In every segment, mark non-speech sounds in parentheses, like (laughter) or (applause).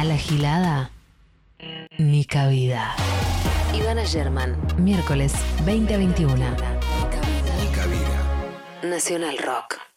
A la gilada, ni cabida. Ivana German, miércoles 20 a 21. Ni cabida. Nacional Rock.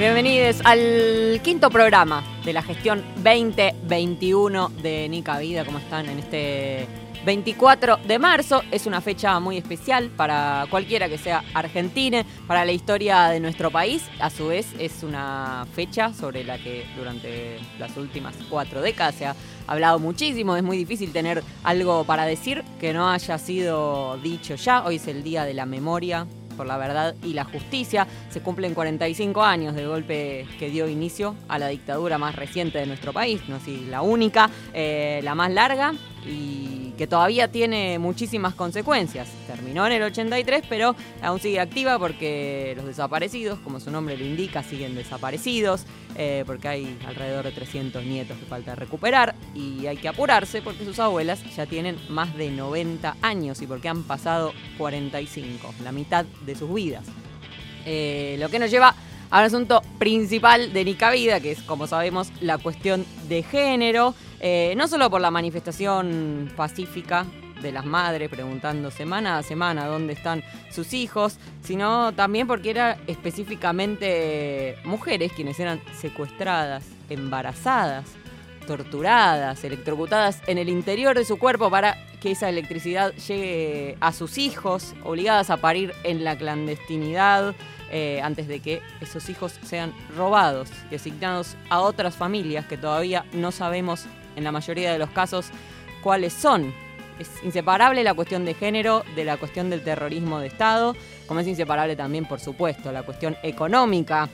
Bienvenidos al quinto programa de la gestión 2021 de Nica Vida. ¿Cómo están en este 24 de marzo? Es una fecha muy especial para cualquiera que sea argentina, para la historia de nuestro país. A su vez, es una fecha sobre la que durante las últimas cuatro décadas se ha hablado muchísimo. Es muy difícil tener algo para decir que no haya sido dicho ya. Hoy es el Día de la Memoria por la verdad y la justicia. Se cumplen 45 años del golpe que dio inicio a la dictadura más reciente de nuestro país, no sé la única, eh, la más larga y que todavía tiene muchísimas consecuencias. Terminó en el 83, pero aún sigue activa porque los desaparecidos, como su nombre lo indica, siguen desaparecidos, eh, porque hay alrededor de 300 nietos que falta recuperar y hay que apurarse porque sus abuelas ya tienen más de 90 años y porque han pasado 45, la mitad de sus vidas. Eh, lo que nos lleva al asunto principal de Nica Vida, que es, como sabemos, la cuestión de género. Eh, no solo por la manifestación pacífica de las madres preguntando semana a semana dónde están sus hijos, sino también porque eran específicamente mujeres quienes eran secuestradas, embarazadas, torturadas, electrocutadas en el interior de su cuerpo para que esa electricidad llegue a sus hijos, obligadas a parir en la clandestinidad eh, antes de que esos hijos sean robados y asignados a otras familias que todavía no sabemos en la mayoría de los casos cuáles son. Es inseparable la cuestión de género de la cuestión del terrorismo de Estado, como es inseparable también, por supuesto, la cuestión económica.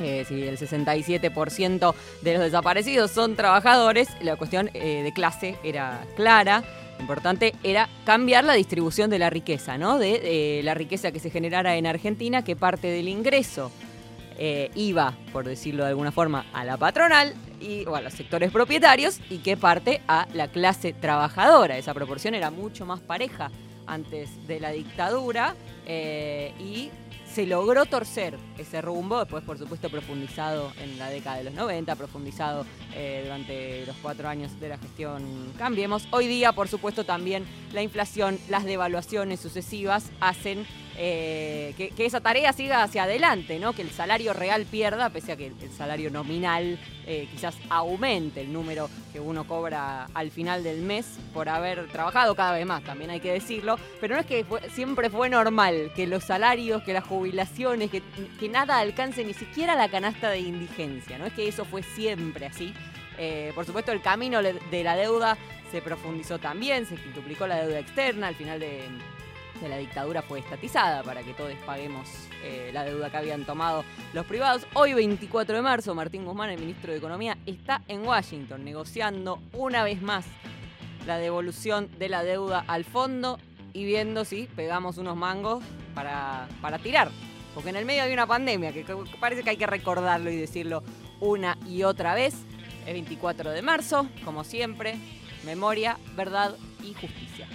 Eh, si el 67% de los desaparecidos son trabajadores, la cuestión eh, de clase era clara. Importante era cambiar la distribución de la riqueza, ¿no? De, la riqueza que se generara en Argentina, que parte del ingreso eh, iba, por decirlo de alguna forma, a la patronal y, o a los sectores propietarios y que parte a la clase trabajadora. Esa proporción era mucho más pareja antes de la dictadura eh, y se logró torcer ese rumbo, después por supuesto profundizado en la década de los 90, profundizado eh, durante los cuatro años de la gestión Cambiemos. Hoy día, por supuesto, también la inflación, las devaluaciones sucesivas hacen eh, que, esa tarea siga hacia adelante, ¿no? que el salario real pierda, pese a que el, salario nominal eh, quizás aumente el número que uno cobra al final del mes por haber trabajado cada vez más, también hay que decirlo, pero no es que siempre fue normal que los salarios, que las jubilaciones, que, nada alcance ni siquiera la canasta de indigencia, no es que eso fue siempre así. Eh, por supuesto, el camino de la deuda se profundizó también, se duplicó la deuda externa al final de de la dictadura fue estatizada para que todos paguemos eh, la deuda que habían tomado los privados. Hoy, 24 de marzo, Martín Guzmán, el ministro de Economía, está en Washington negociando una vez más la devolución de la deuda al fondo y viendo si pegamos unos mangos para, para tirar. Porque en el medio hay una pandemia que parece que hay que recordarlo y decirlo una y otra vez. Es 24 de marzo, como siempre, memoria, verdad y justicia.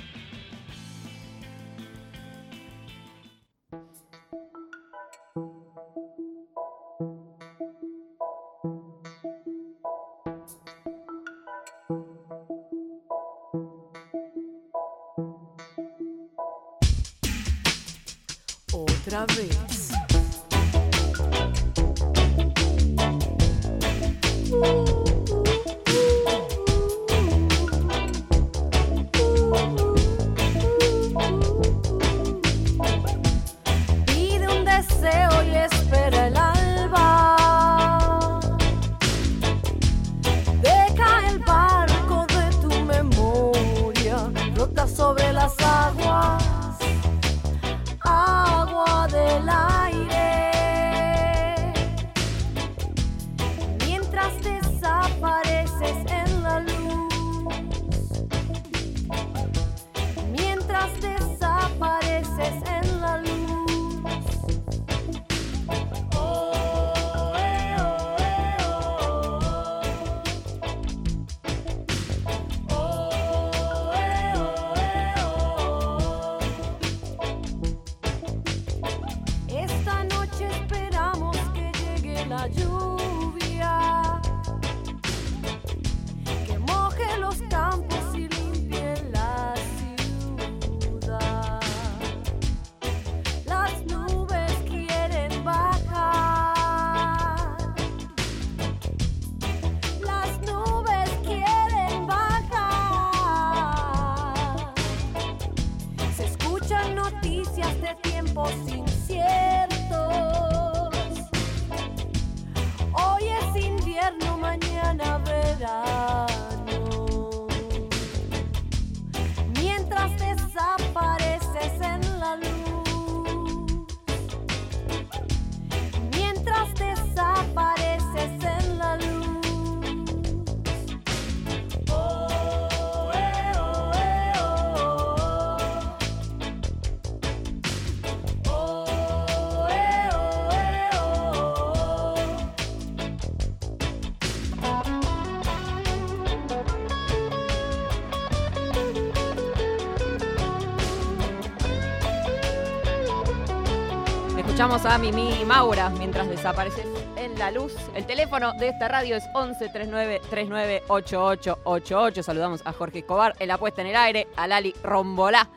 Escuchamos a Mimi Maura mientras desapareces en la luz. El teléfono de esta radio es 11 39 39 8888. Saludamos a Jorge Escobar en la puesta en el aire, a Lali Rombolá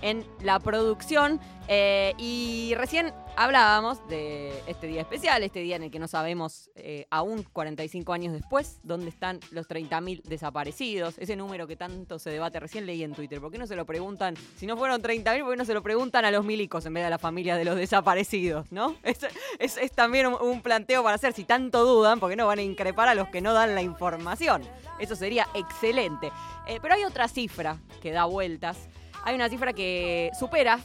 en la producción. Eh, y recién hablábamos de este día especial, este día en el que no sabemos eh, aún 45 años después dónde están los 30.000 desaparecidos. Ese número que tanto se debate, recién leí en Twitter. ¿Por qué no se lo preguntan? Si no fueron 30.000, ¿por qué no se lo preguntan a los milicos en vez de a la familia de los desaparecidos? ¿No? (laughs) Es, también un, un planteo para hacer. Si tanto dudan, porque no van a increpar a los que no dan la información. Eso sería excelente. Eh, pero hay otra cifra que da vueltas. Hay una cifra que supera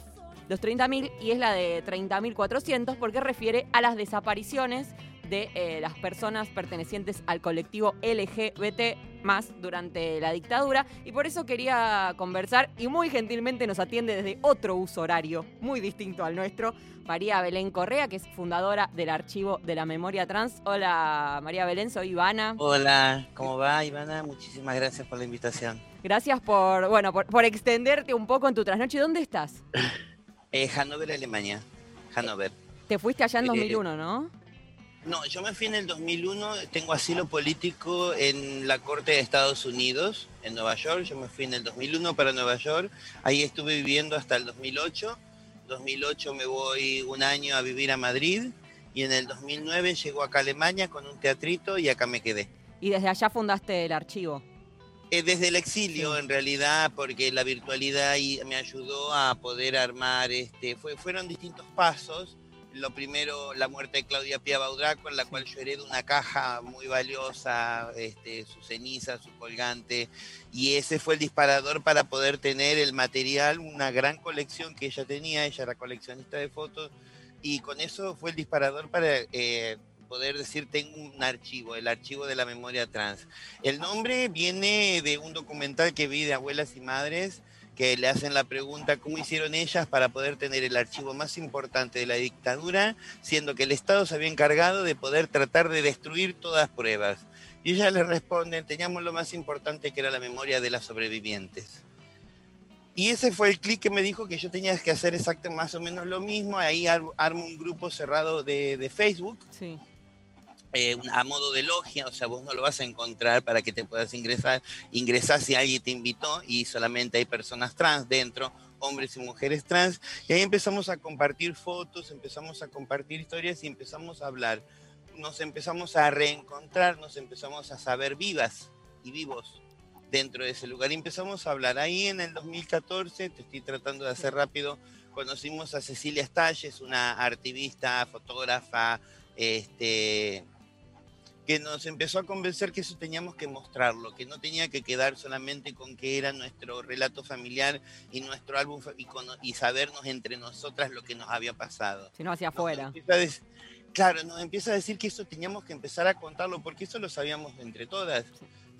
los 30.000 y es la de 30.400 porque refiere a las desapariciones de eh, las personas pertenecientes al colectivo LGBT más durante la dictadura y por eso quería conversar y muy gentilmente nos atiende desde otro uso horario muy distinto al nuestro María Belén Correa que es fundadora del archivo de la memoria trans. Hola María Belén, soy Ivana. Hola, ¿cómo va Ivana? Muchísimas gracias por la invitación. Gracias por, bueno, por, por extenderte un poco en tu trasnoche. ¿Dónde estás? (laughs) Eh, Hannover, Alemania. Hannover. Te fuiste allá en Eh, 2001, ¿no? No, yo me fui en el 2001, tengo asilo político en la Corte de Estados Unidos, en Nueva York. Yo me fui en el 2001 para Nueva York. Ahí estuve viviendo hasta el 2008. 2008 me voy un año a vivir a Madrid y en el 2009 llego acá a Alemania con un teatrito y acá me quedé. Y desde allá fundaste el archivo. Eh, desde el exilio, Sí. en realidad, porque la virtualidad me ayudó a poder armar, este, fue, fueron distintos pasos. Lo primero, la muerte de Claudia Pía Baudraco, en la cual yo heredo una caja muy valiosa, este, su ceniza, su colgante, y ese fue el disparador para poder tener el material, una gran colección que ella tenía, ella era coleccionista de fotos, y con eso fue el disparador para eh, poder decir, tengo un archivo, el archivo de la memoria trans. El nombre viene de un documental que vi de abuelas y madres que le hacen la pregunta cómo hicieron ellas para poder tener el archivo más importante de la dictadura, siendo que el Estado se había encargado de poder tratar de destruir todas pruebas. Y ellas le responden, teníamos lo más importante que era la memoria de las sobrevivientes. Y ese fue el clic que me dijo que yo tenía que hacer exactamente más o menos lo mismo. Ahí ar- armo un grupo cerrado de, de Facebook Sí. Eh, a modo de logia, o sea, vos no lo vas a encontrar para que te puedas ingresar. Ingresás si alguien te invitó y solamente hay personas trans dentro, hombres y mujeres trans. Y ahí empezamos a compartir fotos, empezamos a compartir historias y empezamos a hablar. Nos empezamos a reencontrar, nos empezamos a saber vivas y vivos dentro de ese lugar. Y empezamos a hablar. Ahí en el 2014, te estoy tratando de hacer rápido, conocimos a Cecilia Stalles, una activista, fotógrafa, este, que nos empezó a convencer que eso teníamos que mostrarlo, que no tenía que quedar solamente con que era nuestro relato familiar y nuestro álbum y, cono- y sabernos entre nosotras lo que nos había pasado. Si no, hacia afuera. claro, nos empieza a decir que eso teníamos que empezar a contarlo, porque eso lo sabíamos entre todas.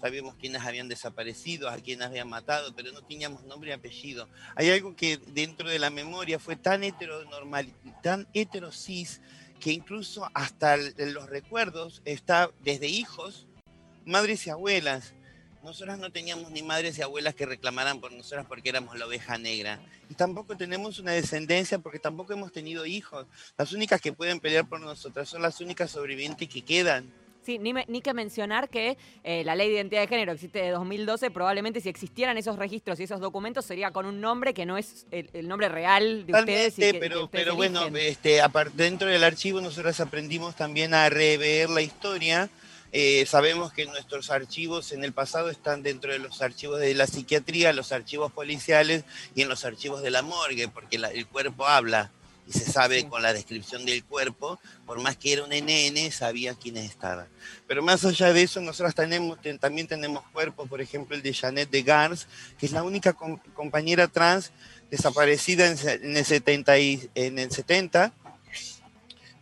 Sabíamos quiénes habían desaparecido, a quiénes habían matado, pero no teníamos nombre y apellido. Hay algo que dentro de la memoria fue tan heteronormal, tan heterosis, que incluso hasta los recuerdos está desde hijos, madres y abuelas. Nosotras no teníamos ni madres y abuelas que reclamaran por nosotras porque éramos la oveja negra. Y tampoco tenemos una descendencia porque tampoco hemos tenido hijos. Las únicas que pueden pelear por nosotras son las únicas sobrevivientes que quedan. Sí, ni, me- ni que mencionar que eh, la ley de identidad de género existe de 2012, probablemente si existieran esos registros y esos documentos sería con un nombre que no es el, el nombre real de ustedes. y Totalmente, que- pero, que ustedes pero bueno, este, dentro del archivo nosotros aprendimos también a rever la historia. Eh, sabemos que nuestros archivos en el pasado están dentro de los archivos de la psiquiatría, los archivos policiales y en los archivos de la morgue, porque la- el cuerpo habla y se sabe con la descripción del cuerpo, por más que era un NN, sabía quiénes estaban. Pero más allá de eso, nosotros tenemos, ten- también tenemos cuerpos, por ejemplo, el de Janet de Gars, que es la única com- compañera trans desaparecida en, el 70, y- en el 70,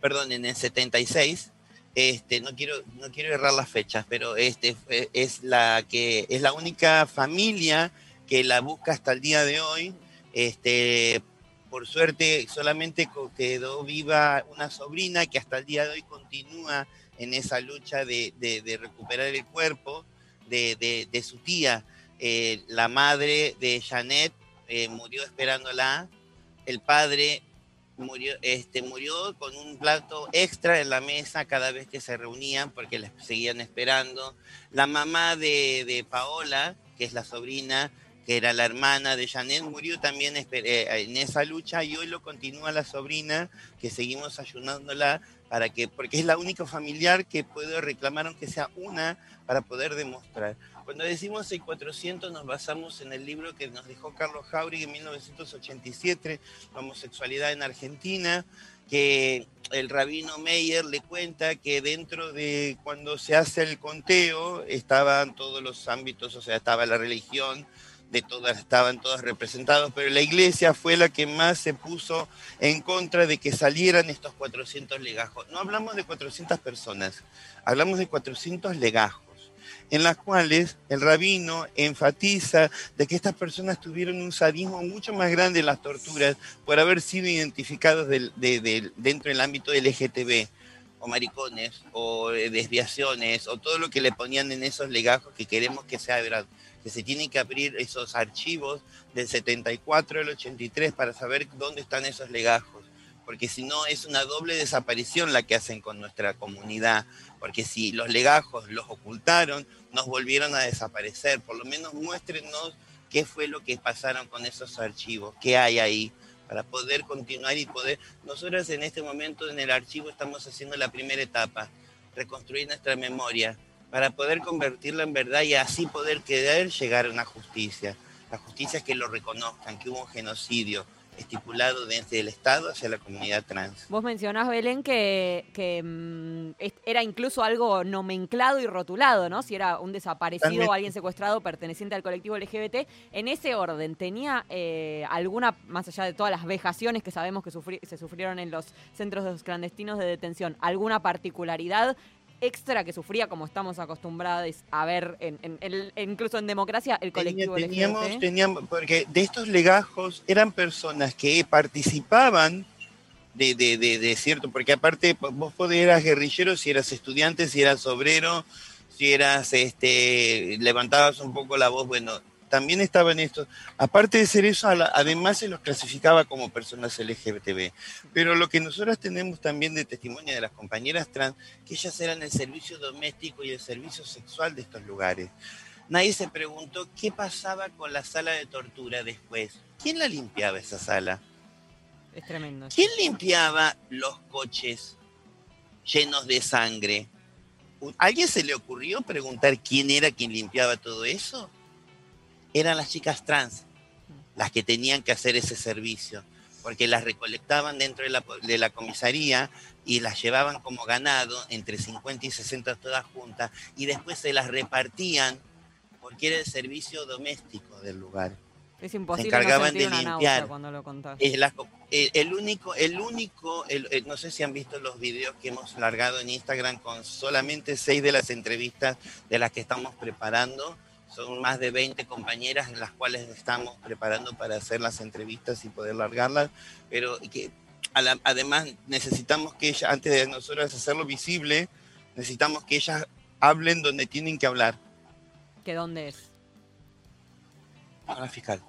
perdón, en el 76. Este, no quiero no quiero errar las fechas, pero este fue- es la que es la única familia que la busca hasta el día de hoy. Este, por suerte solamente quedó viva una sobrina que hasta el día de hoy continúa en esa lucha de, recuperar el cuerpo de su tía. Eh, la madre de Janet eh, murió esperándola, el padre murió, este, murió con un plato extra en la mesa cada vez que se reunían porque les seguían esperando. La mamá de, de Paola, que es la sobrina, que era la hermana de Janet, murió también eh, en esa lucha y hoy lo continúa la sobrina, que seguimos ayudándola para que, porque es la única familiar que puede reclamar, aunque sea una, para poder demostrar. Cuando decimos el 400 nos basamos en el libro que nos dejó Carlos Jauregui en 1987, La homosexualidad en Argentina, que el rabino Meyer le cuenta que dentro de cuando se hace el conteo estaban todos los ámbitos, o sea, estaba la religión, de todas estaban todos representados, pero la iglesia fue la que más se puso en contra de que salieran estos 400 legajos. No hablamos de 400 personas, hablamos de 400 legajos en las cuales el rabino enfatiza de que estas personas tuvieron un sadismo mucho más grande en las torturas por haber sido identificados del- de- de- dentro del ámbito LGTB, o maricones, o eh, desviaciones, o todo lo que le ponían en esos legajos que queremos que sea verdad, que se tienen que abrir esos archivos del 74 al 83 para saber dónde están esos legajos, porque si no es una doble desaparición la que hacen con nuestra comunidad, porque si los legajos los ocultaron, nos volvieron a desaparecer, por lo menos muéstrenos qué fue lo que pasaron con esos archivos, qué hay ahí, para poder continuar y poder... Nosotros en este momento en el archivo estamos haciendo la primera etapa, reconstruir nuestra memoria, para poder convertirla en verdad y así poder querer llegar a una justicia. La justicia es que lo reconozcan, que hubo un genocidio estipulado desde el Estado hacia la comunidad trans. Vos mencionás, Belén, que, que, mm, era incluso algo nomenclado y rotulado, ¿no? Si era un desaparecido o alguien secuestrado perteneciente al colectivo LGBT. En ese orden, ¿tenía eh, alguna, más allá de todas las vejaciones que sabemos que sufri- se sufrieron en los centros clandestinos de detención, alguna particularidad extra que sufría, como estamos acostumbrados a ver, en, en- en- incluso en democracia, el colectivo Tenía- teníamos, teníamos, porque de estos legajos eran personas que participaban de, de, de, de cierto, porque aparte vos podías, eras guerrillero si eras estudiante, si eras obrero, si eras, este, levantabas un poco la voz, bueno, también estaban estos. Aparte de ser eso, a además se los clasificaba como personas LGBTB. Pero lo que nosotros tenemos también de testimonio de las compañeras trans, que ellas eran el servicio doméstico y el servicio sexual de estos lugares. Nadie se preguntó qué pasaba con la sala de tortura después. ¿Quién la limpiaba esa sala? Es tremendo. ¿Quién limpiaba los coches llenos de sangre? ¿Alguien se le ocurrió preguntar quién era quien limpiaba todo eso? Eran las chicas trans las que tenían que hacer ese servicio, porque las recolectaban dentro de la, de la comisaría y las llevaban como ganado, entre 50 y 60 todas juntas, y después se las repartían porque era el servicio doméstico del lugar. Es imposible encargaban no de limpiar. cuando lo el, el único, el único, el- el- no sé si han visto los videos que hemos largado en Instagram con solamente seis de las entrevistas de las que estamos preparando. Son más de 20 compañeras en las cuales estamos preparando para hacer las entrevistas y poder largarlas, pero que la- además necesitamos que ellas, antes de nosotros hacerlo visible, necesitamos que ellas hablen donde tienen que hablar. ¿Que dónde es? a la fiscal.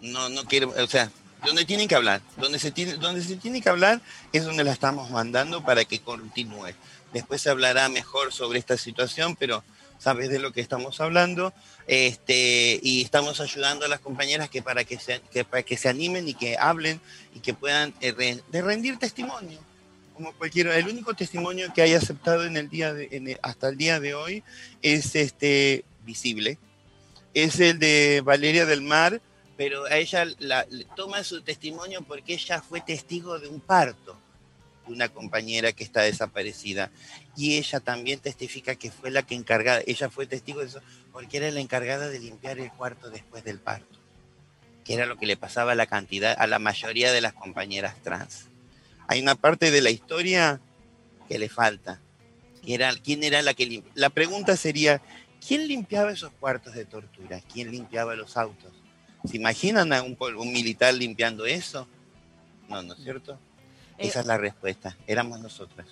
No, no quiero, o sea, donde tienen que hablar, donde se tiene, donde se tiene que hablar es donde la estamos mandando para que continúe. Después se hablará mejor sobre esta situación, pero sabes de lo que estamos hablando, este, y estamos ayudando a las compañeras que para que se, que para que se animen y que hablen y que puedan eh, de rendir testimonio. Como cualquiera, el único testimonio que hay aceptado en el día de, en el- hasta el día de hoy es este visible, es el de Valeria del Mar, pero a ella la, toma su testimonio porque ella fue testigo de un parto una compañera que está desaparecida. Y ella también testifica que fue la que encargada, ella fue testigo de eso, porque era la encargada de limpiar el cuarto después del parto, que era lo que le pasaba a la cantidad, a la mayoría de las compañeras trans. Hay una parte de la historia que le falta, que era quién era la que limpiaba. La pregunta sería, ¿quién limpiaba esos cuartos de tortura? ¿Quién limpiaba los autos? ¿Se imaginan a un, un militar limpiando eso? No, ¿no es cierto? Eh, Esa es la respuesta. Éramos nosotras.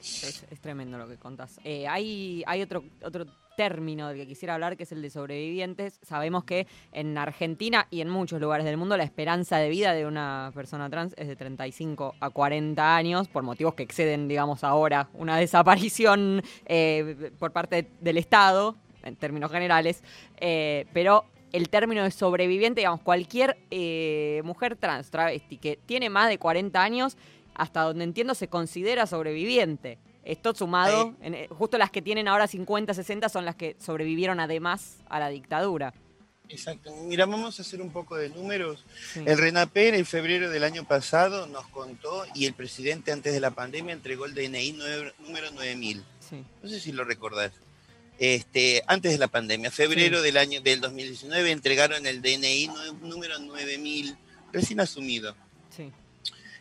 Es, es tremendo lo que contás. Eh, hay, hay otro, otro término del que quisiera hablar, que es el de sobrevivientes. Sabemos que en Argentina y en muchos lugares del mundo la esperanza de vida de una persona trans es de 35 a 40 años, por motivos que exceden, digamos, ahora una desaparición eh, por parte del Estado, en términos generales, eh, pero el término de sobreviviente, digamos, cualquier eh, mujer trans, travesti, que tiene más de 40 años, hasta donde entiendo se considera sobreviviente. Esto sumado, en- eh, justo las que tienen ahora 50, 60 son las que sobrevivieron además a la dictadura. Exacto. Mira, vamos a hacer un poco de números. Sí. El RENAPER en febrero del año pasado nos contó y el presidente antes de la pandemia entregó el DNI número 9000. Sí. No sé si lo recordás. Este, antes de la pandemia, febrero Sí. del año del 2019 entregaron el DNI número 9000 recién asumido. Sí.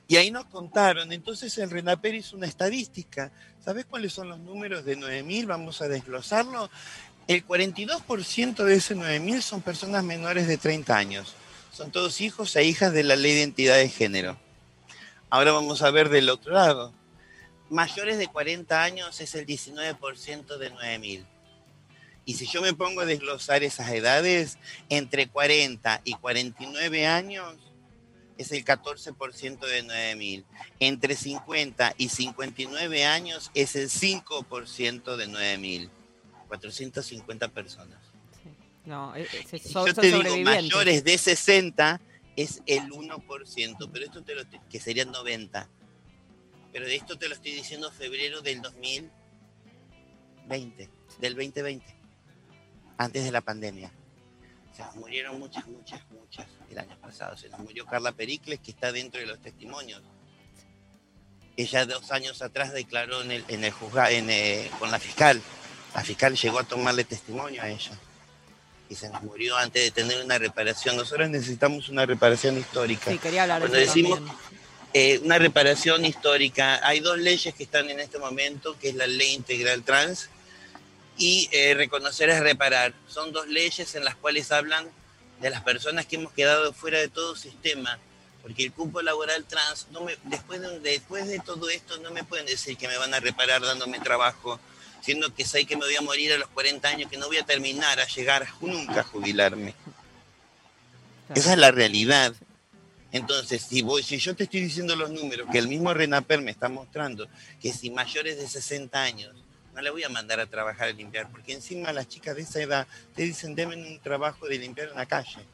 Y ahí nos contaron, entonces el RENAPER hizo una estadística. ¿Sabes cuáles son los números de 9000? Vamos a desglosarlo. El 42% de ese 9000 son personas menores de 30 años. Son todos hijos e hijas de la ley de identidad de género. Ahora vamos a ver del otro lado. Mayores de 40 años es el 19% de 9000. Y si yo me pongo a desglosar esas edades, entre 40 y 49 años es el 14% de 9000. Entre 50 y 59 años es el 5% de 9000. 450 personas. sí. No, eh, se- Si yo te digo mayores de 60 es el 1%, pero esto te lo estoy- que serían 90. Pero de esto te lo estoy diciendo febrero del 2020, del 2020, antes de la pandemia. Se nos murieron muchas, muchas, muchas el año pasado. Se nos murió Carla Pericles, que está dentro de los testimonios. Ella dos años atrás declaró en el, en el juzgado, en, eh, con la fiscal. La fiscal llegó a tomarle testimonio a ella y se nos murió antes de tener una reparación. Nosotros necesitamos una reparación histórica. Sí, quería hablar de Cuando eso decimos-. Eh, una reparación histórica. Hay dos leyes que están en este momento, que es la ley integral trans y eh, reconocer es reparar. Son dos leyes en las cuales hablan de las personas que hemos quedado fuera de todo sistema, porque el cupo laboral trans, no me, después, de, después de todo esto, no me pueden decir que me van a reparar dándome trabajo, siendo que sé que me voy a morir a los 40 años, que no voy a terminar a llegar nunca a jubilarme. Esa es la realidad. Entonces, si, voy, si yo te estoy diciendo los números que el mismo Renaper me está mostrando, que si mayores de 60 años, no le voy a mandar a trabajar a limpiar, porque encima las chicas de esa edad te dicen, deben un trabajo de limpiar en la calle.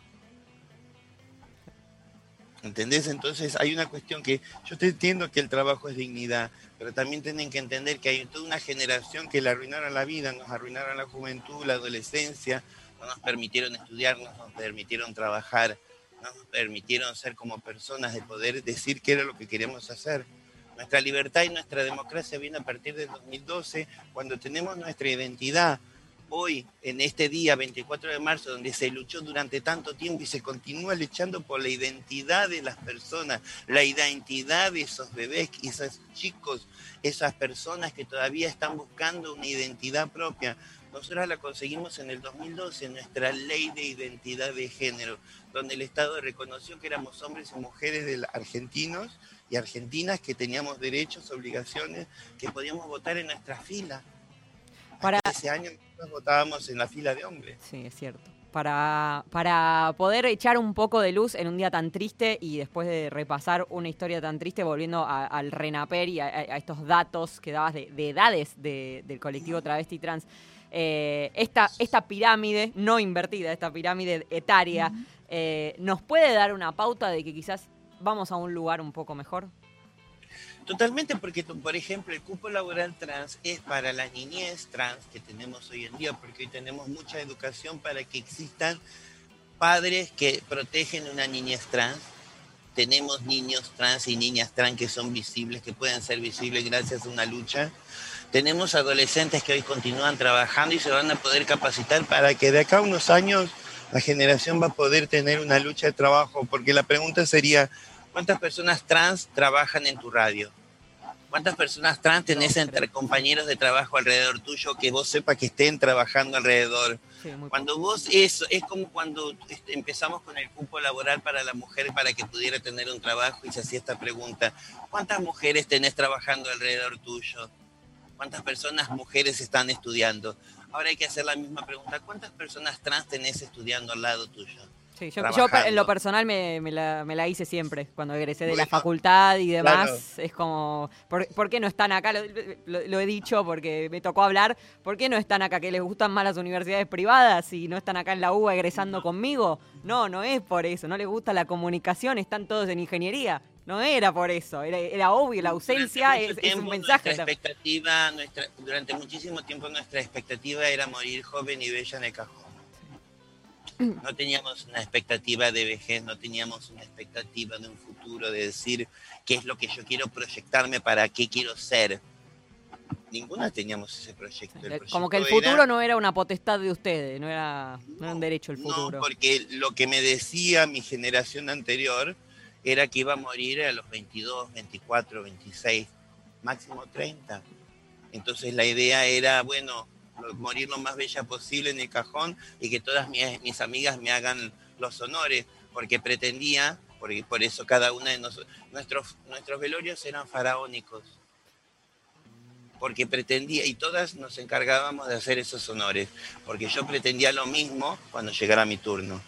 ¿Entendés? Entonces hay una cuestión que yo te entiendo que el trabajo es dignidad, pero también tienen que entender que hay toda una generación que le arruinaron la vida, nos arruinaron la juventud, la adolescencia, no nos permitieron estudiar, no nos permitieron trabajar, no nos permitieron ser como personas de poder decir qué era lo que queríamos hacer. Nuestra libertad y nuestra democracia viene a partir del 2012, cuando tenemos nuestra identidad. Hoy, en este día 24 de marzo, donde se luchó durante tanto tiempo y se continúa luchando por la identidad de las personas, la identidad de esos bebés, esos chicos, esas personas que todavía están buscando una identidad propia. Nosotros la conseguimos en el 2012, en nuestra ley de identidad de género, donde el Estado reconoció que éramos hombres y mujeres argentinos y argentinas que teníamos derechos, obligaciones, que podíamos votar en nuestra fila. Para- ese año nosotros votábamos en la fila de hombres. Sí, es cierto. Para, para poder echar un poco de luz en un día tan triste y después de repasar una historia tan triste, volviendo a- al RENAPER y a, a estos datos que dabas de, de edades de- del colectivo travesti trans, eh, esta, esta pirámide, no invertida, esta pirámide etaria, eh, ¿nos puede dar una pauta de que quizás vamos a un lugar un poco mejor? Totalmente, porque, por ejemplo, el cupo laboral trans es para la niñez trans que tenemos hoy en día, porque hoy tenemos mucha educación para que existan padres que protegen una niñez trans. Tenemos niños trans y niñas trans que son visibles, que pueden ser visibles gracias a una lucha. Tenemos adolescentes que hoy continúan trabajando y se van a poder capacitar para que de acá a unos años la generación va a poder tener una lucha de trabajo, porque la pregunta sería, ¿cuántas personas trans trabajan en tu radio? ¿Cuántas personas trans tenés entre compañeros de trabajo alrededor tuyo que vos sepas que estén trabajando alrededor? Sí, Cuando vos, eso, es como cuando este, empezamos con el cupo laboral para la mujer para que pudiera tener un trabajo y se hacía esta pregunta, ¿cuántas mujeres tenés trabajando alrededor tuyo? ¿Cuántas personas mujeres están estudiando? Ahora hay que hacer la misma pregunta. ¿Cuántas personas trans tenés estudiando al lado tuyo? Sí, yo, yo en lo personal me, me la, me la hice siempre. Cuando egresé de la facultad y demás, claro. es como, ¿por, por qué no están acá? Lo, lo- lo he dicho porque me tocó hablar. ¿Por qué no están acá? ¿Que les gustan más las universidades privadas y no están acá en la UBA egresando conmigo? No, no es por eso. No les gusta la comunicación, están todos en ingeniería. No era por eso. Era, era obvio, la ausencia es, un mensaje. Nuestra expectativa, nuestra, durante muchísimo tiempo nuestra expectativa era morir joven y bella en el cajón. No teníamos una expectativa de vejez, no teníamos una expectativa de un futuro, de decir qué es lo que yo quiero proyectarme, para qué quiero ser. Ninguna teníamos ese proyecto. El Como que el proyecto era- futuro no era una potestad de ustedes, no era, no era un derecho el futuro. No, porque lo que me decía mi generación anterior era que iba a morir a los 22, 24, 26, máximo 30. Entonces la idea era, bueno, morir lo más bella posible en el cajón y que todas mis, amigas me hagan los honores, porque pretendía, porque por eso cada una de nosotros, nuestros, nuestros velorios eran faraónicos, porque pretendía, y todas nos encargábamos de hacer esos honores, porque yo pretendía lo mismo cuando llegara mi turno.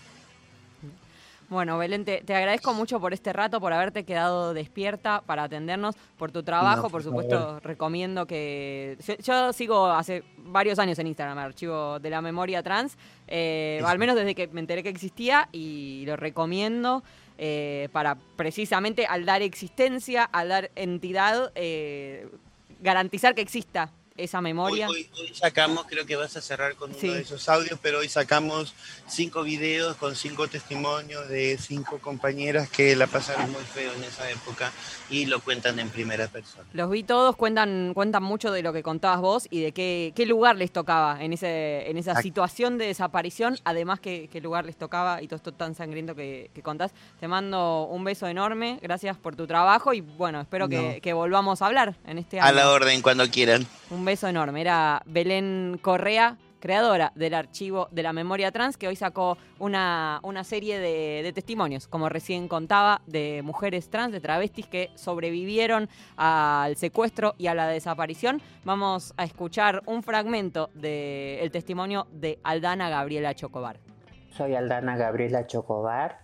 Bueno, Belén, te, te agradezco mucho por este rato, por haberte quedado despierta para atendernos, por tu trabajo. No, por supuesto, recomiendo que. Yo, yo sigo hace varios años en Instagram, archivo de la memoria trans, eh, al menos desde que me enteré que existía, y lo recomiendo eh, para precisamente al dar existencia, al dar entidad, eh, garantizar que exista esa memoria. Hoy, hoy- hoy sacamos, creo que vas a cerrar con uno Sí. de esos audios, pero hoy sacamos cinco videos con cinco testimonios de cinco compañeras que la pasaron muy feo en esa época y lo cuentan en primera persona. Los vi todos, cuentan, cuentan mucho de lo que contabas vos y de qué, qué lugar les tocaba en, ese, en esa situación de desaparición, además qué, qué lugar les tocaba y todo esto tan sangriento que, que contás. Te mando un beso enorme, gracias por tu trabajo y bueno, espero que, que volvamos a hablar en este año. A la orden, cuando quieran. Un beso enorme. Era Belén Correa, creadora del archivo de la memoria trans, que hoy sacó una, una serie de, de testimonios, como recién contaba, de mujeres trans, de travestis que sobrevivieron al secuestro y a la desaparición. Vamos a escuchar un fragmento del testimonio de Aldana Gabriela Chocobar. Soy Aldana Gabriela Chocobar,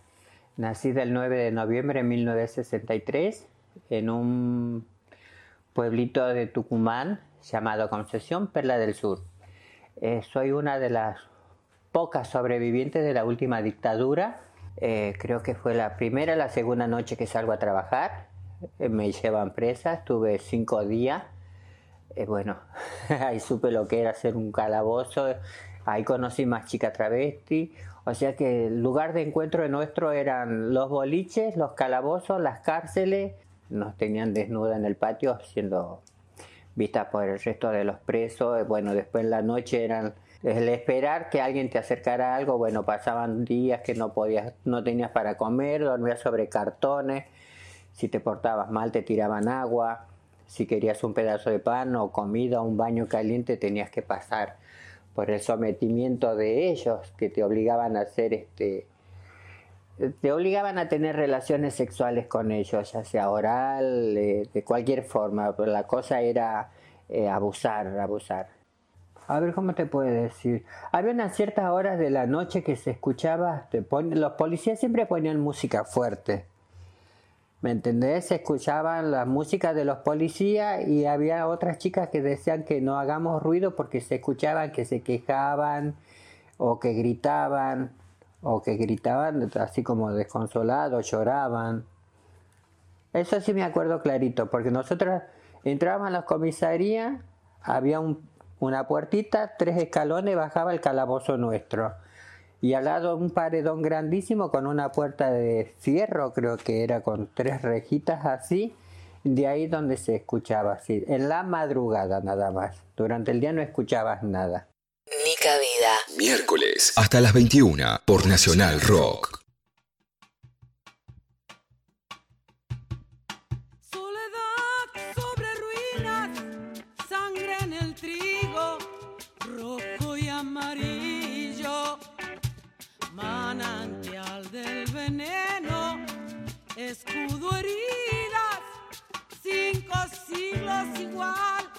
nacida el 9 de noviembre de 1963 en un pueblito de Tucumán llamado Concesión Perla del Sur. Eh, soy una de las pocas sobrevivientes de la última dictadura. Eh, creo que fue la primera, la segunda noche que salgo a trabajar. Eh, me llevan presa, estuve cinco días. Eh, bueno, (laughs) ahí supe lo que era hacer un calabozo, ahí conocí más chicas travesti, o sea que el lugar de encuentro nuestro eran los boliches, los calabozos, las cárceles, nos tenían desnuda en el patio siendo vistas por el resto de los presos, Eh, bueno, después en la noche eran el esperar que alguien te acercara algo, bueno, pasaban días que no podías, no tenías para comer, dormías sobre cartones, si te portabas mal te tiraban agua, si querías un pedazo de pan o comida un baño caliente tenías que pasar por el sometimiento de ellos que te obligaban a hacer este te obligaban a tener relaciones sexuales con ellos, ya sea oral, eh, de cualquier forma, pero la cosa era eh, abusar, abusar. A ver, ¿cómo te puedo decir? Había unas ciertas horas de la noche que se escuchaba, los policías siempre ponían música fuerte. ¿Me entendés? Se escuchaban la música de los policías y había otras chicas que decían que no hagamos ruido porque se escuchaban que se quejaban o que gritaban o que gritaban así como desconsolados, lloraban. Eso sí me acuerdo clarito, porque nosotros entrábamos a la comisaría, había un- una puertita, tres escalones, bajaba el calabozo nuestro. Y al lado un paredón grandísimo con una puerta de fierro, creo que era con tres rejitas así, de ahí donde se escuchaba así, en la madrugada nada más. Durante el día no escuchabas nada. Vida. Miércoles hasta las 21 por Nacional Rock. Soledad sobre ruinas, sangre en el trigo, rojo y amarillo, manantial del veneno, escudo heridas, cinco siglos igual,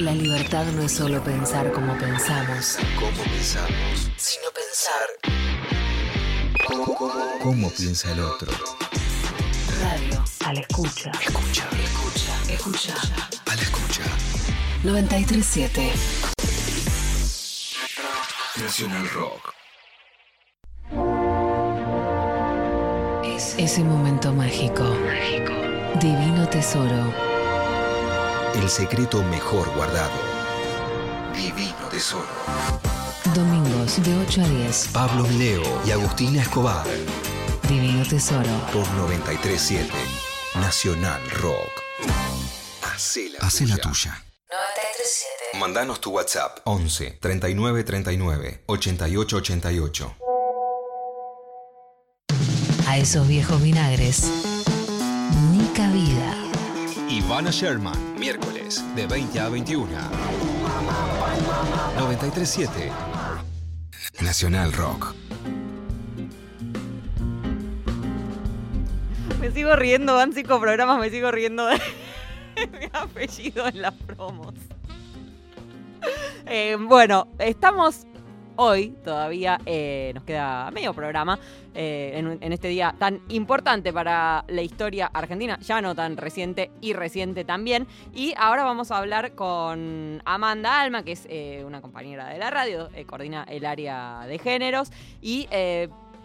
libertad no es solo pensar como pensamos, ¿Cómo pensamos? sino pensar. ¿Cómo, cómo- cómo piensa el otro? Radio. A la escucha. Escucha, Escucha. Escucha. a la escucha. 937. Nacional Rock. Es ese momento mágico. Divino tesoro. El secreto mejor guardado. Divino tesoro. Domingos de 8 a 10. Pablo Mileo y Agustina Escobar. Divino tesoro. Por 937 Nacional Rock. Hacé la, Hace la tuya. tuya. 937. Mandanos tu WhatsApp 11 39 39 88 88. A esos viejos vinagres. Ni cabida. Ivana Sherman, miércoles de 20 a 21. 937 Nacional Rock. Me sigo riendo, van cinco programas, me sigo riendo de (laughs) mi apellido en las promos. Eh, bueno, estamos hoy todavía, eh, nos queda medio programa, eh, en, este día tan importante para la historia argentina, ya no tan reciente y reciente también. Y ahora vamos a hablar con Amanda Alma, que es eh, una compañera de la radio, coordina el área de géneros y...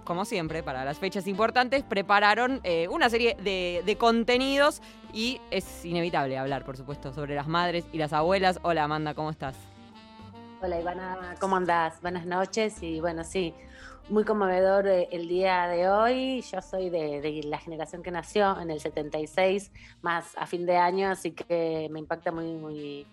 como siempre, para las fechas importantes, prepararon una serie de contenidos y es inevitable hablar, por supuesto, sobre las madres y las abuelas. Hola Amanda, ¿cómo estás? Hola Ivana, ¿cómo andás? Buenas noches y bueno, sí, muy conmovedor eh, el día de hoy. Yo soy de, la generación que nació en el 76, más a fin de año, así que me impacta muy, muy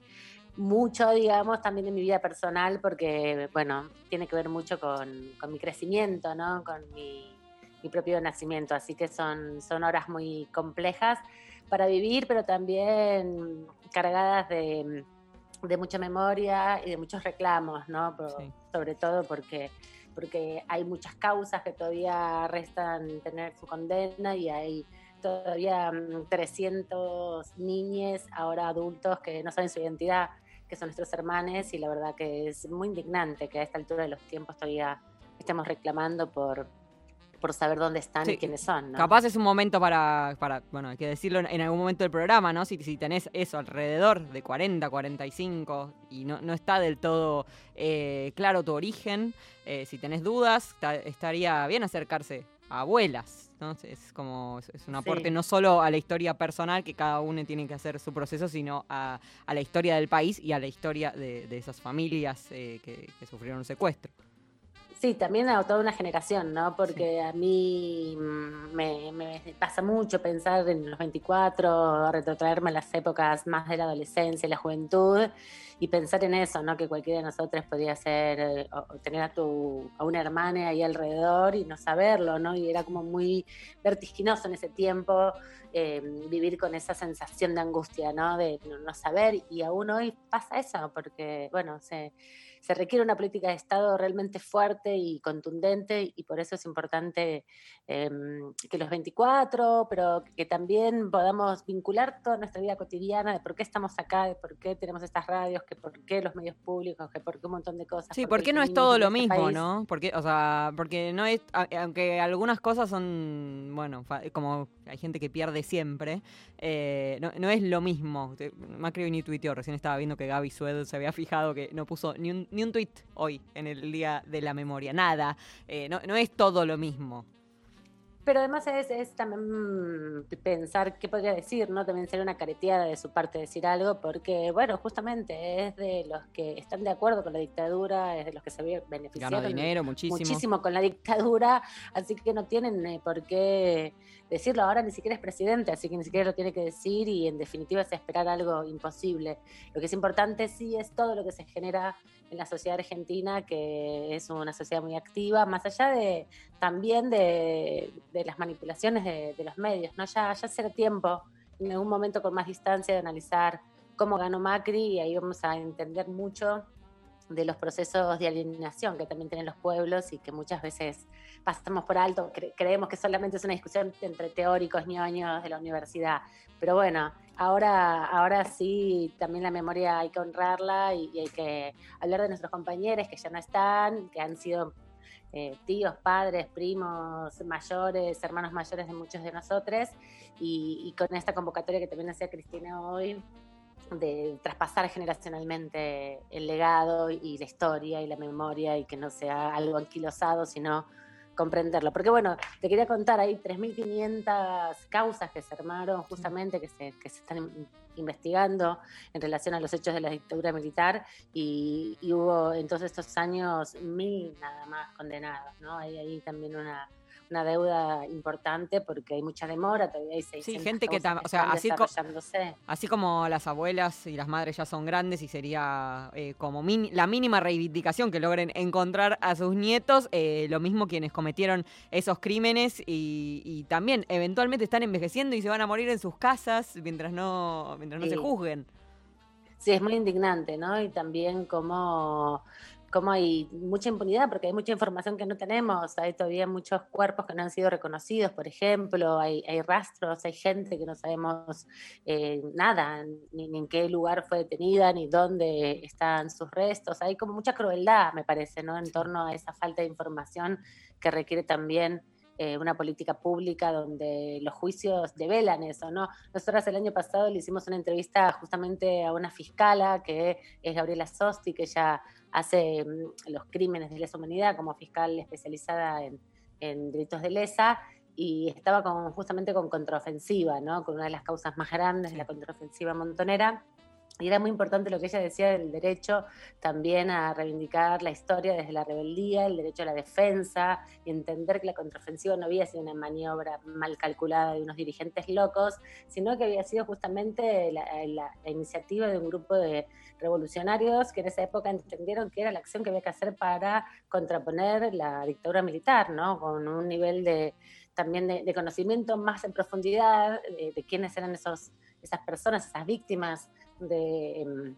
mucho, digamos, también en mi vida personal, porque, bueno, tiene que ver mucho con, con mi crecimiento, ¿no? Con mi, mi propio nacimiento, así que son, son horas muy complejas para vivir, pero también cargadas de de mucha memoria y de muchos reclamos, ¿no? Por- Sí. Sobre todo porque, porque hay muchas causas que todavía restan tener su condena y hay todavía mm, 300 niñes, ahora adultos, que no saben su identidad, que son nuestros hermanos y la verdad que es muy indignante que a esta altura de los tiempos todavía estemos reclamando por, por saber dónde están Sí. y quiénes son, ¿no? Capaz es un momento para, para, bueno, hay que decirlo en, en algún momento del programa, ¿no? Si, si tenés eso alrededor de 40, 45 y no, no está del todo eh, claro tu origen, eh, si tenés dudas, ta- estaría bien acercarse a abuelas, ¿no? Es como, es- un aporte Sí. no solo a la historia personal, que cada uno tiene que hacer su proceso, sino a, a la historia del país y a la historia de, de esas familias eh, que, que sufrieron un secuestro. Sí, también a toda una generación, ¿no? Porque a mí mm, me, me pasa mucho pensar en los 24, retrotraerme a las épocas más de la adolescencia y la juventud y pensar en eso, ¿no? Que cualquiera de nosotros podía ser, o tener a, tu, a una hermana ahí alrededor y no saberlo, ¿no? Y era como muy vertiginoso en ese tiempo eh, vivir con esa sensación de angustia, ¿no? De no, no saber y aún hoy pasa eso, porque, bueno, se se requiere una política de Estado realmente fuerte y contundente y por eso es importante eh, que los 24, pero que también podamos vincular toda nuestra vida cotidiana de por qué estamos acá, de por qué tenemos estas radios, que por qué los medios públicos, que por qué un montón de cosas. Sí, por porque qué no es todo lo este mismo, país. ¿no? Porque, o sea, porque no es, aunque algunas cosas son, bueno, como hay gente que pierde siempre, eh, no, no es lo mismo. Macri ni tuiteó, recién estaba viendo que Gaby Sued se había fijado que no puso ni un, ni un tuit hoy en el Día de la Memoria, nada. Eh, no, no es todo lo mismo. Pero además es, es también mm, pensar qué podría decir, ¿no? También sería una careteada de su parte decir algo, porque, bueno, justamente es de los que están de acuerdo con la dictadura, es de los que se beneficiaron Ganó dinero, muchísimo. muchísimo con la dictadura, así que no tienen eh, por qué decirlo. Ahora ni siquiera es presidente, así que ni siquiera lo tiene que decir y en definitiva es esperar algo imposible. Lo que es importante sí es todo lo que se genera en la sociedad argentina, que es una sociedad muy activa, más allá de también de, las manipulaciones de, de los medios, ¿no? Ya, ya será tiempo, en algún momento con más distancia, de analizar cómo ganó Macri y ahí vamos a entender mucho de los procesos de alienación que también tienen los pueblos y que muchas veces pasamos por alto, cre- creemos que solamente es una discusión entre teóricos ñoños de la universidad. Pero bueno, ahora, ahora sí, también la memoria hay que honrarla y, y hay que hablar de nuestros compañeros que ya no están, que han sido eh, tíos, padres, primos mayores, hermanos mayores de muchos de nosotros, y, y con esta convocatoria que también hacía Cristina hoy, de traspasar generacionalmente el legado y la historia y la memoria y que no sea algo anquilosado, sino comprenderlo. Porque bueno, te quería contar, hay 3.500 causas que se armaron justamente, que se, que se están in- investigando en relación a los hechos de la dictadura militar y, y hubo en todos estos años mil nada más condenados, ¿no? Hay ahí también una, una deuda importante porque hay mucha demora, todavía hay 600 gente que o sea, así co-. Así como las abuelas y las madres ya son grandes y sería eh, como la mínima reivindicación que logren encontrar a sus nietos, eh, lo mismo quienes cometieron esos crímenes y, y también eventualmente están envejeciendo y se van a morir en sus casas mientras no, mientras no se Sí. juzguen. Sí, es muy indignante, ¿no? Y también como, como hay mucha impunidad, porque hay mucha información que no tenemos, hay todavía muchos cuerpos que no han sido reconocidos, por ejemplo, hay, hay rastros, hay gente que no sabemos eh, nada, ni, ni en qué lugar fue detenida, ni dónde están sus restos, hay como mucha crueldad, me parece, ¿no? En torno a esa falta de información que requiere también eh, una política pública donde los juicios develan eso, ¿no? Nosotras el año pasado le hicimos una entrevista justamente a una fiscala que es Gabriela Sosti, que ella hace mm, los crímenes de lesa humanidad como fiscal especializada en, en delitos de lesa y estaba con, justamente con contraofensiva, ¿no? Con una de las causas más grandes, la contraofensiva montonera. Y era muy importante lo que ella decía del derecho también a reivindicar la historia desde la rebeldía, el derecho a la defensa, y entender que la contraofensiva no había sido una maniobra mal calculada de unos dirigentes locos, sino que había sido justamente la, la- la iniciativa de un grupo de revolucionarios que en esa época entendieron que era la acción que había que hacer para contraponer la dictadura militar, ¿no? Con un nivel de también de, conocimiento más en profundidad de, de quiénes eran esos, esas personas, esas víctimas de, em,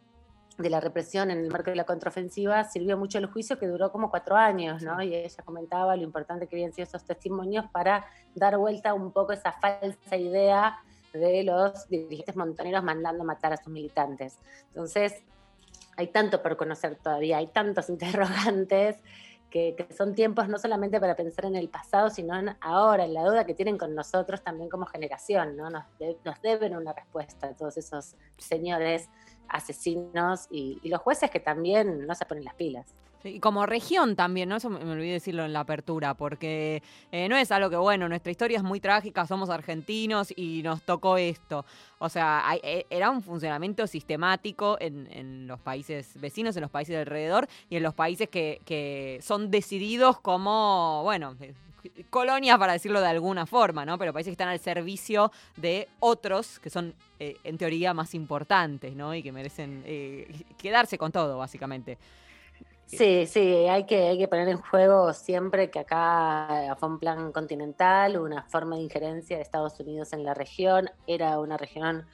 de la represión en el marco de la contraofensiva, sirvió mucho el juicio que duró como cuatro años, ¿no? Y ella comentaba lo importante que habían sido esos testimonios para dar vuelta un poco esa falsa idea de los dirigentes montoneros mandando matar a sus militantes. Entonces, hay tanto por conocer todavía, hay tantos (laughs) interrogantes que, son tiempos no solamente para pensar en el pasado, sino en ahora, en la deuda que tienen con nosotros también como generación, ¿no? Nos, de- nos deben una respuesta a todos esos señores asesinos y los jueces que también no se ponen las pilas. Y como región también, ¿no? Eso me me olvidé decirlo en la apertura, porque eh, no es algo que, bueno, nuestra historia es muy trágica, somos argentinos y nos tocó esto. O sea, hay- e- era un funcionamiento sistemático en, en los países vecinos, en los países de alrededor y en los países que, que son decididos como, bueno, eh, colonias para decirlo de alguna forma, ¿no? Pero países que están al servicio de otros que son, eh, en teoría, más importantes, ¿no? Y que merecen eh, quedarse con todo, básicamente. Sí, sí, hay que, hay que poner en juego siempre que acá fue un plan continental, una forma de injerencia de Estados Unidos en la región, era una región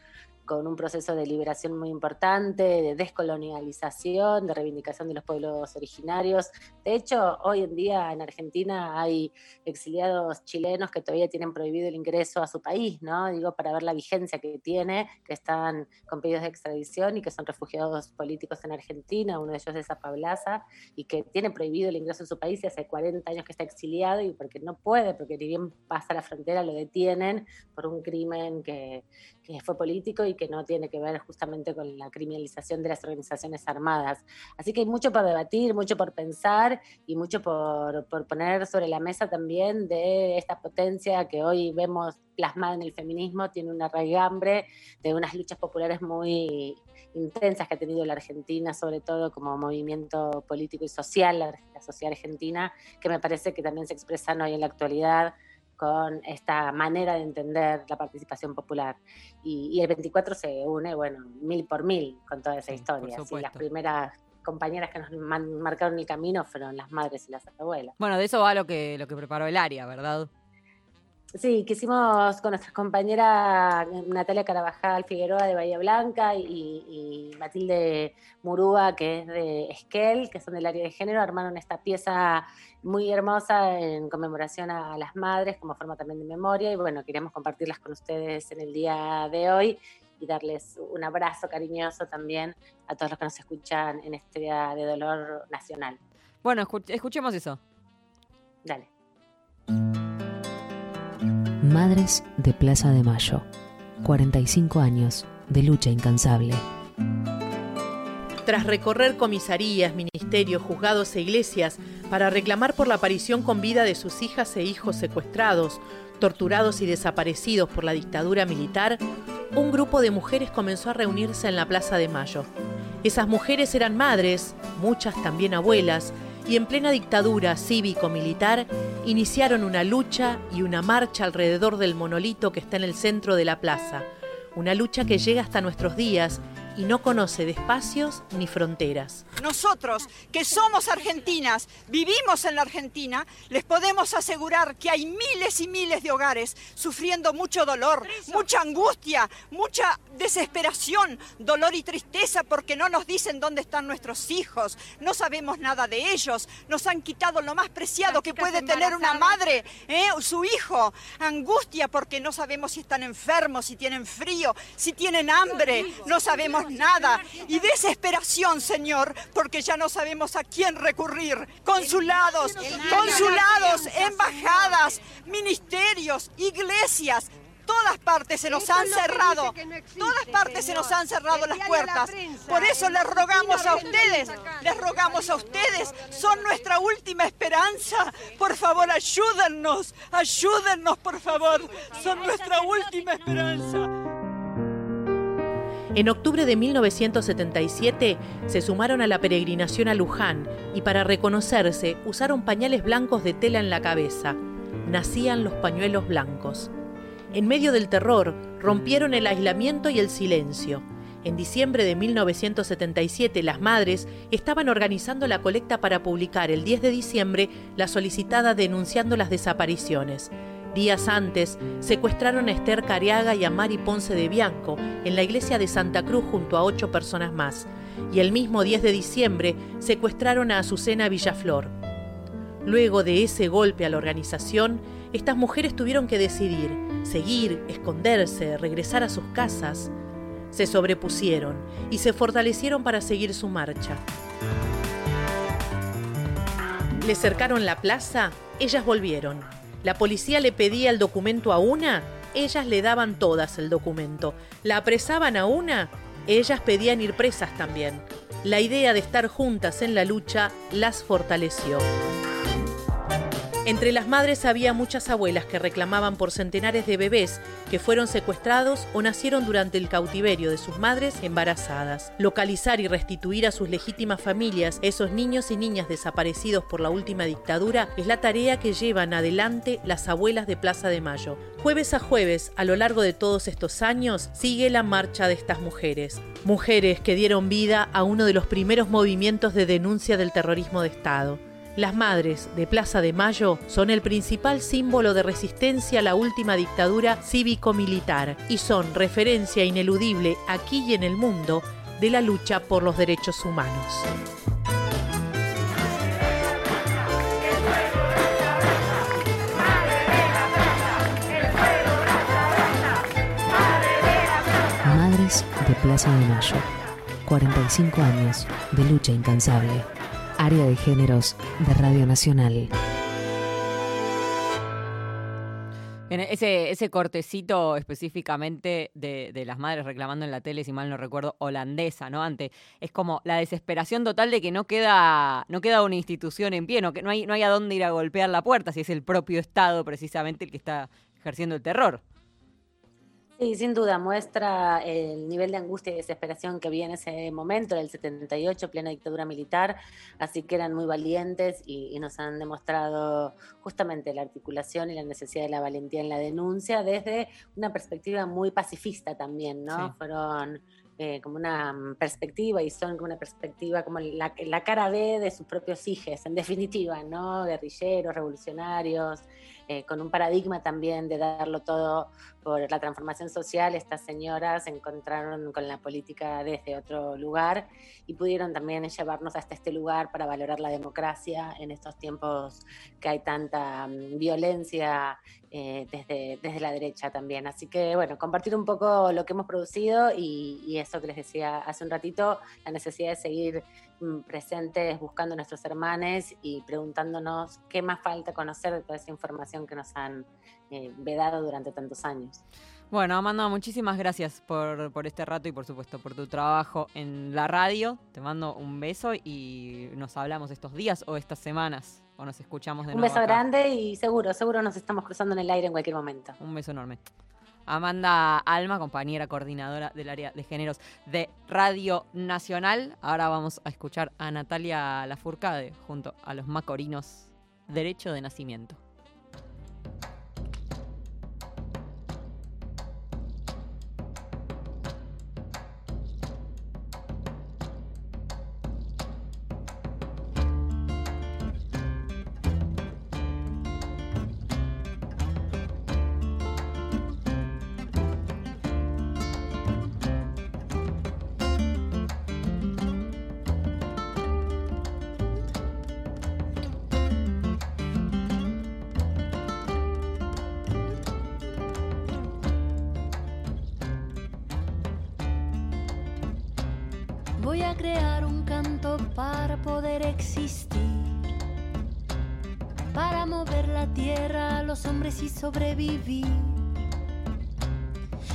con un proceso de liberación muy importante, de descolonialización, de reivindicación de los pueblos originarios. De hecho, hoy en día en Argentina hay exiliados chilenos que todavía tienen prohibido el ingreso a su país, ¿no? Digo, para ver la vigencia que tiene, que están con pedidos de extradición y que son refugiados políticos en Argentina, uno de ellos es Zapablaza, y que tiene prohibido el ingreso a su país y hace 40 años que está exiliado y porque no puede, porque ni bien pasa la frontera lo detienen por un crimen que, fue político y que no tiene que ver justamente con la criminalización de las organizaciones armadas. Así que hay mucho por debatir, mucho por pensar y mucho por, por poner sobre la mesa también de esta potencia que hoy vemos plasmada en el feminismo, tiene una raigambre de unas luchas populares muy intensas que ha tenido la Argentina, sobre todo como movimiento político y social, la, la sociedad argentina, que me parece que también se expresan hoy en la actualidad con esta manera de entender la participación popular. Y, y el 24 se une, bueno, mil por mil con toda esa Sí, historia. Supuesto. las primeras compañeras que nos marcaron el camino fueron las madres y las abuelas. Bueno, de eso va lo que, lo que preparó el área, ¿verdad? Sí, quisimos con nuestras compañeras Natalia Carabajal Figueroa de Bahía Blanca y, y Matilde Murúa, que es de Esquel, que son del área de género, armaron esta pieza muy hermosa en conmemoración a las madres, como forma también de memoria. Y bueno, queríamos compartirlas con ustedes en el día de hoy y darles un abrazo cariñoso también a todos los que nos escuchan en este día de dolor nacional. Bueno, escu- escuchemos eso. Dale. Madres de Plaza de Mayo. 45 años de lucha incansable. Tras recorrer comisarías, ministerios, juzgados e iglesias para reclamar por la aparición con vida de sus hijas e hijos secuestrados, torturados y desaparecidos por la dictadura militar, un grupo de mujeres comenzó a reunirse en la Plaza de Mayo. Esas mujeres eran madres, muchas también abuelas, y en plena dictadura cívico-militar iniciaron una lucha y una marcha alrededor del monolito que está en el centro de la plaza. Una lucha que llega hasta nuestros días y no conoce de espacios ni fronteras. Nosotros, que somos argentinas, vivimos en la Argentina, les podemos asegurar que hay miles y miles de hogares sufriendo mucho dolor, mucha angustia, mucha desesperación, dolor y tristeza porque no nos dicen dónde están nuestros hijos, no sabemos nada de ellos, nos han quitado lo más preciado que puede tener una madre, ¿eh? su hijo, angustia porque no sabemos si están enfermos, si tienen frío, si tienen hambre, no sabemos nada. Y desesperación, Señor, porque ya no sabemos a quién recurrir. Consulados, consulados, embajadas, ministerios, iglesias. Todas partes se nos han cerrado, todas partes se nos han cerrado las puertas. Por eso les rogamos a ustedes, les rogamos a ustedes, son nuestra última esperanza. Por favor, ayúdennos, ayúdennos, por favor, son nuestra última esperanza. En octubre de 1977 se sumaron a la peregrinación a Luján y para reconocerse usaron pañales blancos de tela en la cabeza. Nacían los pañuelos blancos. En medio del terror, rompieron el aislamiento y el silencio. En diciembre de 1977, las madres estaban organizando la colecta para publicar el 10 de diciembre la solicitada denunciando las desapariciones. Días antes, secuestraron a Esther Cariaga y a Mari Ponce de Bianco en la iglesia de Santa Cruz junto a ocho personas más. Y el mismo 10 de diciembre, secuestraron a Azucena Villaflor. Luego de ese golpe a la organización, estas mujeres tuvieron que decidir seguir, esconderse, regresar a sus casas. Se sobrepusieron y se fortalecieron para seguir su marcha. Le cercaron la plaza, ellas volvieron. La policía le pedía el documento a una, ellas le daban todas el documento. La apresaban a una, ellas pedían ir presas también. La idea de estar juntas en la lucha las fortaleció. Entre las madres había muchas abuelas que reclamaban por centenares de bebés que fueron secuestrados o nacieron durante el cautiverio de sus madres embarazadas. Localizar y restituir a sus legítimas familias esos niños y niñas desaparecidos por la última dictadura es la tarea que llevan adelante las abuelas de Plaza de Mayo. Jueves a jueves, a lo largo de todos estos años, sigue la marcha de estas mujeres. Mujeres que dieron vida a uno de los primeros movimientos de denuncia del terrorismo de Estado. Las madres de Plaza de Mayo son el principal símbolo de resistencia a la última dictadura cívico-militar y son referencia ineludible aquí y en el mundo de la lucha por los derechos humanos. Madres de Plaza de Mayo. 45 años de lucha incansable. Área de Géneros de Radio Nacional. Bien, ese, ese cortecito específicamente de, las madres reclamando en la tele, si mal no recuerdo, holandesa, ¿no? Ante, es como la desesperación total de que no queda, no queda una institución en pie, no, que no hay, no hay a dónde ir a golpear la puerta, si es el propio Estado precisamente el que está ejerciendo el terror. Sí, sin duda, muestra el nivel de angustia y desesperación que había en ese momento, en el 78, plena dictadura militar, así que eran muy valientes y, y, nos han demostrado justamente la articulación y la necesidad de la valentía en la denuncia desde una perspectiva muy pacifista también, ¿no? Sí. Fueron eh, como una mm, perspectiva y son como una perspectiva como la, la cara B de sus propios hijos, en definitiva, ¿no? Guerrilleros, revolucionarios, eh, con un paradigma también de darlo todo por la transformación social, estas señoras se encontraron con la política desde otro lugar y pudieron también llevarnos hasta este lugar para valorar la democracia en estos tiempos que hay tanta mm, violencia eh, desde, desde la derecha también. Así que bueno, compartir un poco lo que hemos producido y, y eso que les decía hace un ratito, la necesidad de seguir presentes buscando a nuestros hermanos y preguntándonos qué más falta conocer de toda esa información que nos han eh, vedado durante tantos años. Bueno, Amanda, muchísimas gracias por, por este rato y por supuesto por tu trabajo en la radio. Te mando un beso y nos hablamos estos días o estas semanas o nos escuchamos de Un nuevo. beso acá. grande y seguro, seguro nos estamos cruzando en el aire en cualquier momento. Un beso enorme. Amanda Alma, compañera coordinadora del área de géneros de Radio Nacional. Ahora vamos a escuchar a Natalia Lafourcade junto a los macorinos Derecho de Nacimiento. Crear un canto para poder existir, para mover la tierra los hombres y sobrevivir,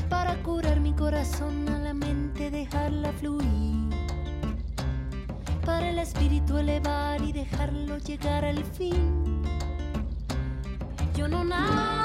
para curar mi corazón a la mente, dejarla fluir, para el espíritu elevar y dejarlo llegar al fin. Yo no nací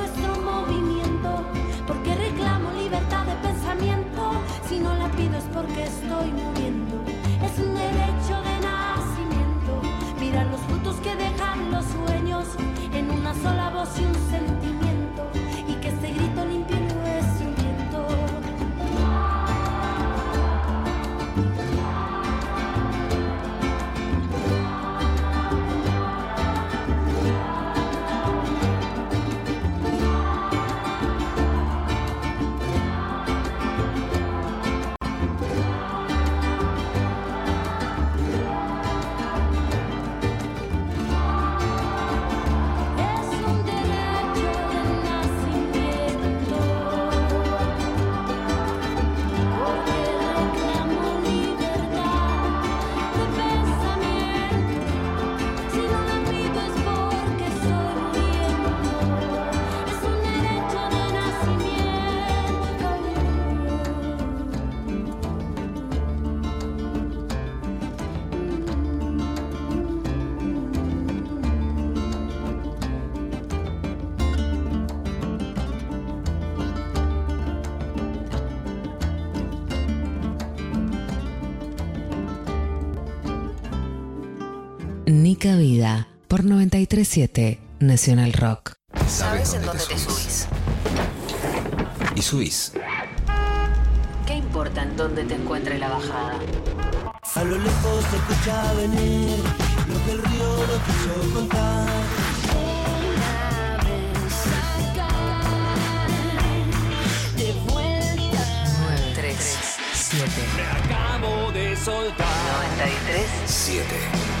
una sola Vida por 937 Nacional Rock. ¿Sabes en dónde te subís? Y subís. ¿Qué importa en dónde te encuentre la bajada? A lo lejos se escucha venir lo que el río no quiso contar. de vuelta. 937 Me acabo de soltar. 93 7. Me acabo de dejar caer.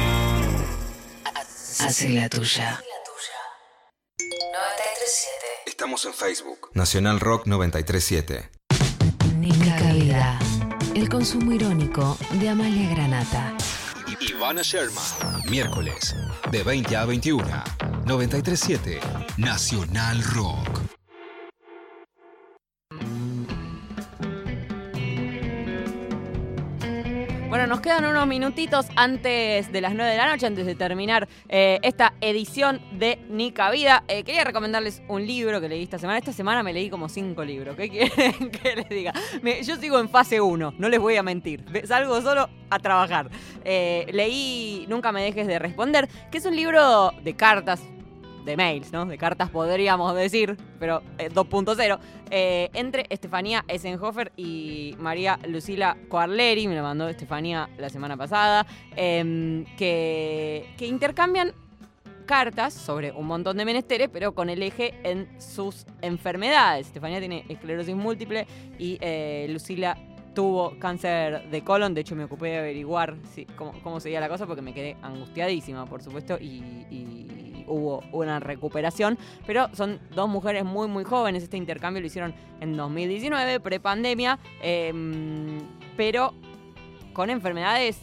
Hace la tuya. 937 Estamos en Facebook. Nacional Rock 937. Nica Vida. El consumo irónico de Amalia Granata. Ivana Sherman. Miércoles, de 20 a 21. 937. Nacional Rock. Bueno, nos quedan unos minutitos antes de las 9 de la noche, antes de terminar eh, esta edición de Nica Vida. Eh, quería recomendarles un libro que leí esta semana. Esta semana me leí como cinco libros. ¿Qué quieren (laughs) que les diga? Yo sigo en fase 1, no les voy a mentir. Salgo solo a trabajar. Eh, leí Nunca me dejes de responder, que es un libro de cartas, de mails, ¿no? De cartas podríamos decir, pero eh, 2.0, eh, entre Estefanía Essenhofer y María Lucila Coarleri, me lo mandó Estefanía la semana pasada, em, que, que intercambian cartas sobre un montón de menesteres, pero con el eje en sus enfermedades. Estefanía tiene esclerosis múltiple y eh, Lucila tuvo cáncer de colon. De hecho, me ocupé de averiguar si- cómo, cómo seguía la cosa porque me quedé angustiadísima, por supuesto, y, hubo una recuperación. Pero son dos mujeres muy, muy jóvenes. Este intercambio lo hicieron en 2019, prepandemia, em, pero con enfermedades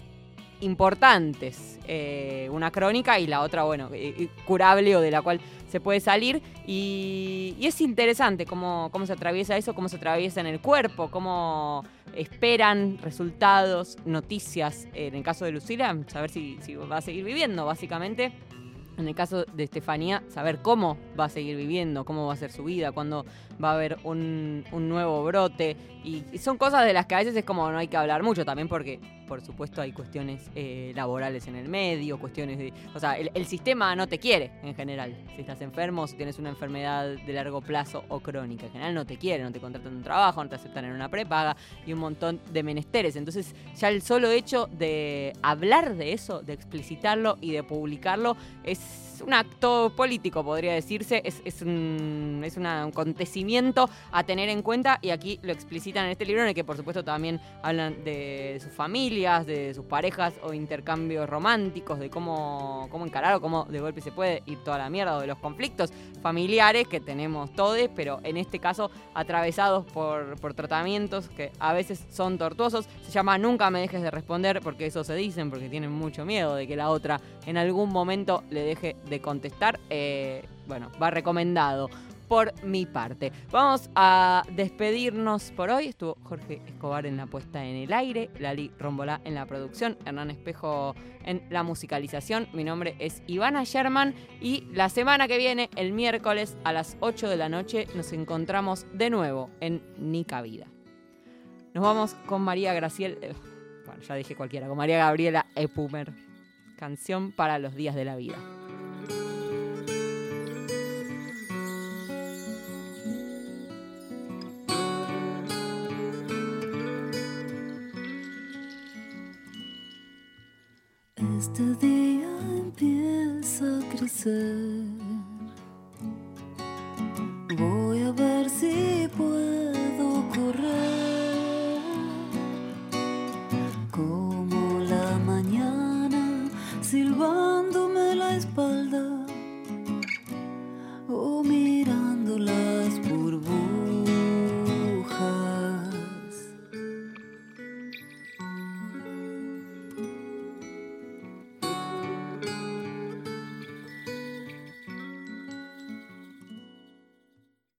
importantes. Eh, una crónica y la otra, bueno, eh, eh, curable o de la cual se puede salir. Y, es interesante cómo, cómo se atraviesa eso, cómo se atraviesa en el cuerpo, cómo esperan resultados, noticias. En el caso de Lucila, saber si, si va a seguir viviendo, básicamente. En el caso de Estefanía, saber cómo va a seguir viviendo, cómo va a ser su vida, cuándo va a haber un, un nuevo brote. Y, son cosas de las que a veces es como no hay que hablar mucho también porque, por supuesto, hay cuestiones eh, laborales en el medio, cuestiones de... O sea, el, el sistema no te quiere en general. Si estás enfermo, si tienes una enfermedad de largo plazo o crónica, en general no te quiere, no te contratan un trabajo, no te aceptan en una prepaga y un montón de menesteres. Entonces, ya el solo hecho de hablar de eso, de explicitarlo y de publicarlo es es un acto político, podría decirse, es, es un, es un acontecimiento a tener en cuenta y aquí lo explicitan en este libro en el que por supuesto también hablan de sus familias, de sus parejas o intercambios románticos, de cómo, cómo encarar o cómo de golpe se puede ir toda la mierda o de los conflictos familiares que tenemos todos, pero en este caso atravesados por, por tratamientos que a veces son tortuosos. Se llama Nunca me dejes de responder porque eso se dicen, porque tienen mucho miedo de que la otra en algún momento le deje de contestar. Eh, bueno, va recomendado por mi parte. Vamos a despedirnos por hoy. Estuvo Jorge Escobar en la puesta en el aire, Lali Rombolá en la producción, Hernán Espejo en la musicalización. Mi nombre es Ivana Sherman y la semana que viene, el miércoles a las 8 de la noche, nos encontramos de nuevo en Nica Vida. Nos vamos con María Graciel. eh, Bueno, ya dije cualquiera, con María Gabriela Epumer. Canción para los días de la vida. Este día empieza a crecer